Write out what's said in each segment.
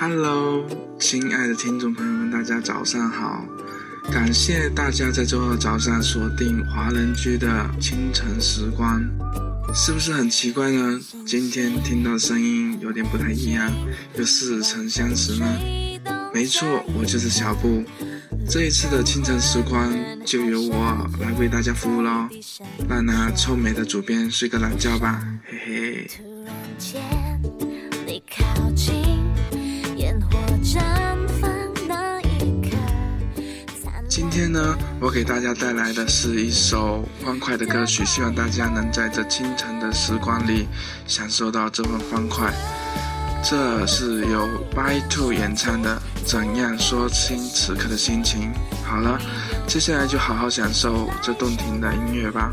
Hello，亲爱的听众朋友们，大家早上好！感谢大家在周二早上锁定华人居的清晨时光，是不是很奇怪呢？今天听到声音有点不太一样，又似曾相识呢？没错，我就是小布。这一次的清晨时光就由我来为大家服务喽，让那臭美的主编睡个懒觉吧，嘿嘿。呢，我给大家带来的是一首欢快的歌曲，希望大家能在这清晨的时光里享受到这份欢快。这是由 By Two 演唱的《怎样说清此刻的心情》。好了，接下来就好好享受这动听的音乐吧。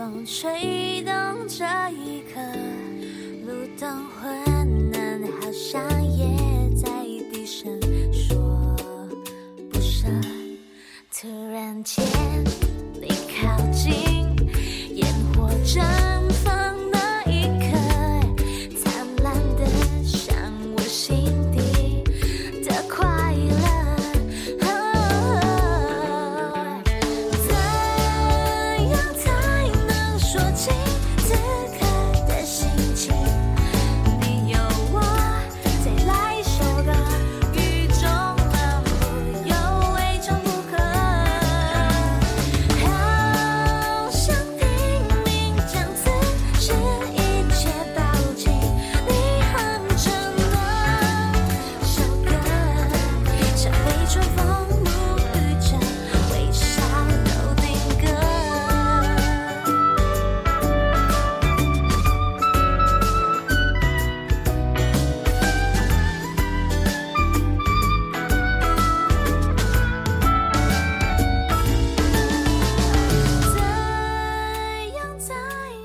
风吹动这一刻，路灯昏暗，好像也在低声说不舍。突然间，你靠近，烟火绽放那一刻，灿烂的像我心底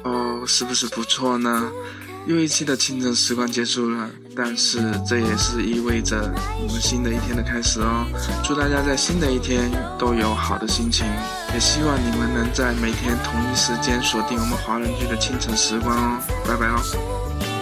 哦。是不是不错呢？又一期的清晨时光结束了，但是这也是意味着我们新的一天的开始哦。祝大家在新的一天都有好的心情，也希望你们能在每天同一时间锁定我们华人剧的清晨时光哦。拜拜喽。